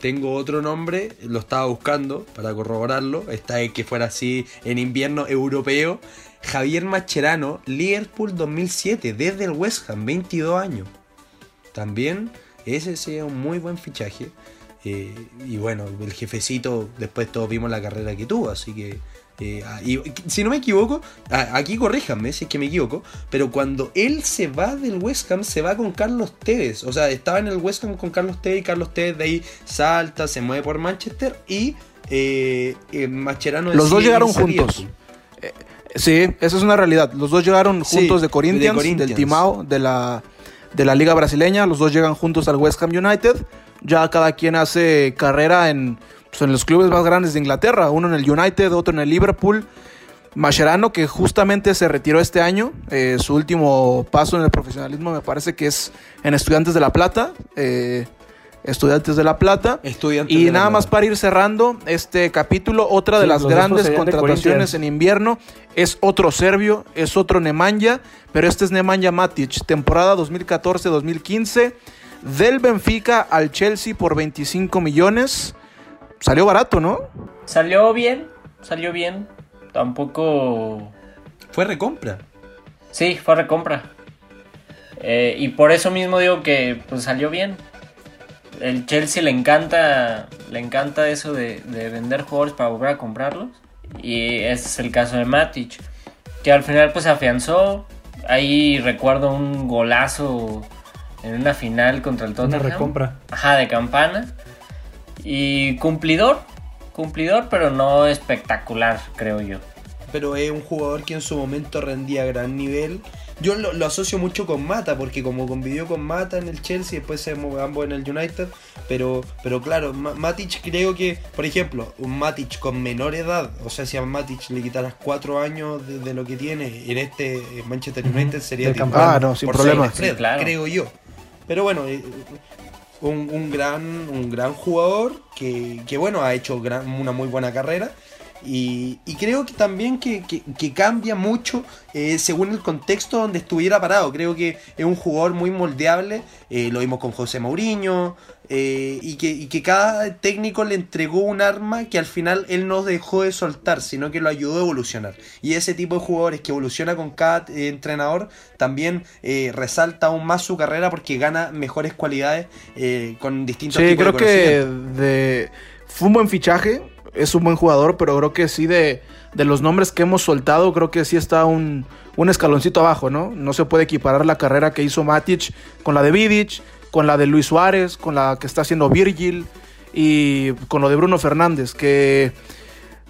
Tengo otro nombre, lo estaba buscando para corroborarlo. Está que fuera así en invierno europeo. Javier Mascherano, Liverpool 2007, desde el West Ham, 22 años. También ese sea un muy buen fichaje. Eh, y bueno, el jefecito, después todos vimos la carrera que tuvo, así que. Eh, y, si no me equivoco, aquí corríjanme si es que me equivoco, pero cuando él se va del West Ham, se va con Carlos Tevez. O sea, estaba en el West Ham con Carlos Tevez y Carlos Tevez de ahí salta, se mueve por Manchester y eh, eh, Mascherano Los dos llegaron juntos. Liverpool. Sí, esa es una realidad. Los dos llegaron juntos de de Corinthians, Corinthians. del Timao, de la, de la Liga Brasileña. Los dos llegan juntos al West Ham United. Ya cada quien hace carrera en, pues, en los clubes más grandes de Inglaterra. Uno en el United, otro en el Liverpool. Mascherano, que justamente se retiró este año. eh, su último paso en el profesionalismo me parece que es en Estudiantes de La Plata. eh, Estudiantes de La Plata. Estudiantes Y de La nada más para ir cerrando este capítulo, otra de Sí, las grandes contrataciones en invierno es otro serbio, es otro Nemanja, pero este es Nemanja Matic, temporada 2014-2015, del Benfica al Chelsea por 25 millones. Salió barato, ¿no? Salió bien, salió bien. Tampoco. Fue recompra. Sí, fue recompra. Eh, y por eso mismo digo que pues salió bien. El Chelsea le encanta, le encanta eso de, de vender jugadores para volver a comprarlos. Y ese es el caso de Matic, que al final pues afianzó. Ahí recuerdo un golazo en una final contra el Una Tottenham. recompra. Ajá, de campana. Y cumplidor, cumplidor, pero no espectacular, creo yo. pero es un jugador que en su momento rendía a gran nivel. Yo lo, lo asocio mucho con Mata, porque como convivió con Mata en el Chelsea, después se movió ambos en el United, pero, pero claro, Ma- Matic creo que, por ejemplo, un Matic con menor edad, o sea, si a Matic le quitaras cuatro años de, de lo que tiene en este Manchester United sería titular campana. Ah, no, sin por problema. sobre Fred, Sí, claro. creo yo. Pero bueno, eh, un, un gran, un gran jugador que, que, bueno, ha hecho gran- una muy buena carrera. Y, y creo que también que, que- cambia mucho eh, según el contexto donde estuviera parado. Creo que es un jugador muy moldeable. eh, lo vimos con José Mourinho. Eh, y, que, y que cada técnico le entregó un arma que al final él no dejó de soltar, sino que lo ayudó a evolucionar. Y ese tipo de jugadores que evoluciona con cada eh, entrenador también eh, resalta aún más su carrera porque gana mejores cualidades con distintos Sí, tipos creo de que de, fue un buen fichaje, es un buen jugador, pero creo que sí de, de los nombres que hemos soltado, creo que sí está un, un escaloncito abajo, ¿no? No se puede equiparar la carrera que hizo Matic con la de Vidic, con la de Luis Suárez, con la que está haciendo Virgil y con lo de Bruno Fernández, que,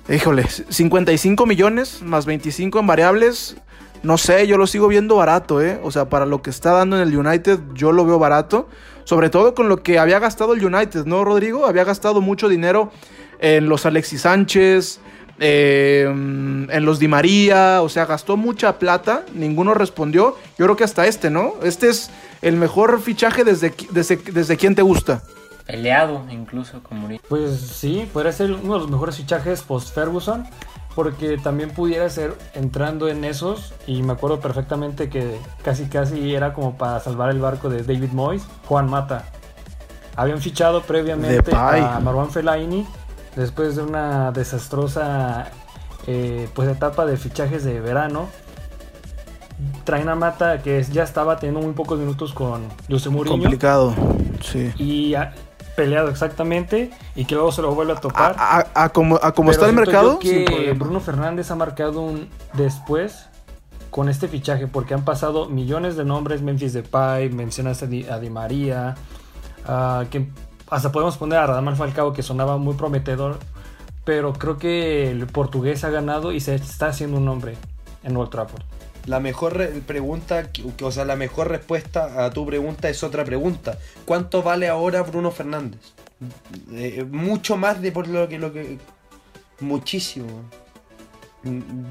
híjole, 55 millones más 25 en variables. No sé, yo lo sigo viendo barato, ¿eh? O sea, para lo que está dando en el United, yo lo veo barato. Sobre todo con lo que había gastado el United, ¿no, Rodrigo? Había gastado mucho dinero en los Alexis Sánchez, eh, en los Di María, o sea, gastó mucha plata, ninguno respondió. Yo creo que hasta este, ¿no? Este es el mejor fichaje desde, desde, desde quién te gusta. Peleado incluso con Mourinho. Pues sí, podría ser uno de los mejores fichajes post-Ferguson, porque también pudiera ser entrando en esos, y me acuerdo perfectamente que casi casi era como para salvar el barco de David Moyes, Juan Mata. Habían fichado previamente a Marwan Fellaini después de una desastrosa eh, pues etapa de fichajes de verano. traen a Mata, que ya estaba teniendo muy pocos minutos con José Mourinho. Complicado, sí. Y ha peleado exactamente y que luego se lo vuelve a tocar. A, como, está el mercado. que Bruno Fernández ha marcado un después con este fichaje porque han pasado millones de nombres. Memphis Depay, mencionaste a Di, María, que hasta podemos poner a Radamel Falcao que sonaba muy prometedor. Pero creo que el portugués ha ganado y se está haciendo un nombre en Old Trafford. La mejor pregunta, o sea, la mejor respuesta a tu pregunta es otra pregunta. ¿Cuánto vale ahora Bruno Fernández? Eh, mucho más de por lo que, lo que. Muchísimo.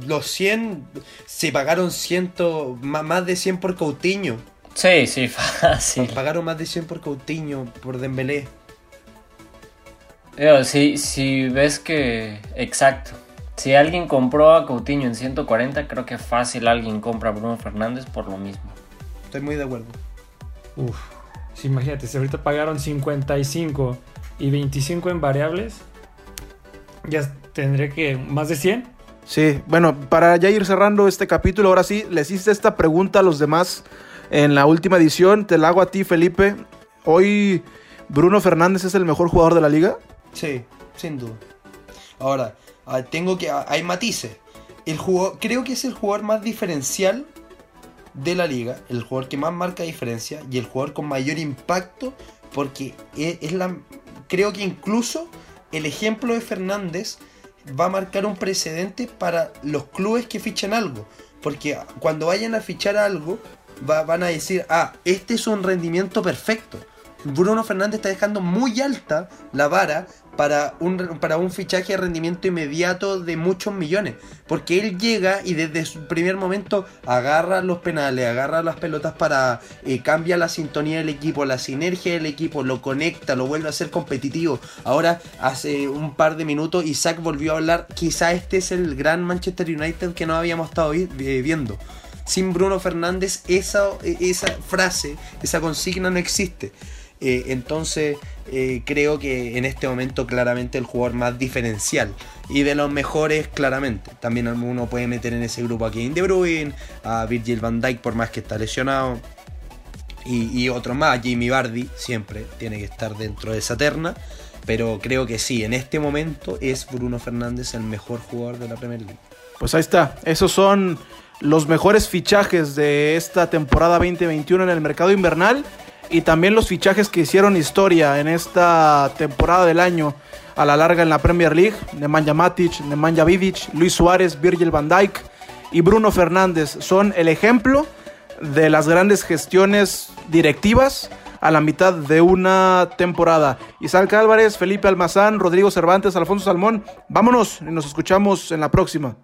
Los 100 se pagaron ciento, más de 100 por Coutinho. Sí, sí, <laughs> fácil. Pagaron más de 100 por Coutinho, por Dembélé. Si, si ves que. Exacto. Si alguien compró a Coutinho en 140, creo que fácil alguien compra a Bruno Fernández por lo mismo. Estoy muy de acuerdo. Uf, si imagínate, si ahorita pagaron 55 y 25 en variables, ya tendré que más de 100. Sí, bueno, para ya ir cerrando este capítulo, ahora sí, les hice esta pregunta a los demás en la última edición, te la hago a ti, Felipe. Hoy, ¿Bruno Fernández es el mejor jugador de la liga? Sí, sin duda. Ahora, Ah, tengo que. Ah, hay matices. El jugador, creo que es el jugador más diferencial de la liga, el jugador que más marca diferencia y el jugador con mayor impacto porque e, es, la creo que incluso el ejemplo de Fernández va a marcar un precedente para los clubes que fichan algo, porque cuando vayan a fichar algo van a decir, ah, este es un rendimiento perfecto. Bruno Fernández está dejando muy alta la vara para un, para un fichaje de rendimiento inmediato de muchos millones. Porque él llega y desde su primer momento agarra los penales, agarra las pelotas para eh, cambia la sintonía del equipo, la sinergia del equipo, lo conecta, lo vuelve a ser competitivo. Ahora, hace un par de minutos, Isaac volvió a hablar. Quizá este es el gran Manchester United que no habíamos estado viendo. Sin Bruno Fernández, esa, esa frase, esa consigna no existe. Eh, entonces eh, creo que en este momento claramente el jugador más diferencial y de los mejores claramente. También uno puede meter en ese grupo a Kevin De Bruyne, a Virgil van Dijk por más que está lesionado y, otro más, Jamie Bardi siempre tiene que estar dentro de esa terna. Pero creo que sí, en este momento es Bruno Fernández el mejor jugador de la Premier League. Pues ahí está, esos son los mejores fichajes de esta temporada 2021 en el mercado invernal y también los fichajes que hicieron historia en esta temporada del año a la larga en la Premier League, Nemanja Matic, Nemanja Vidic, Luis Suárez, Virgil van Dijk y Bruno Fernández son el ejemplo de las grandes gestiones directivas a la mitad de una temporada. Isaac Álvarez, Felipe Almazán, Rodrigo Cervantes, Alfonso Salmón, vámonos y nos escuchamos en la próxima.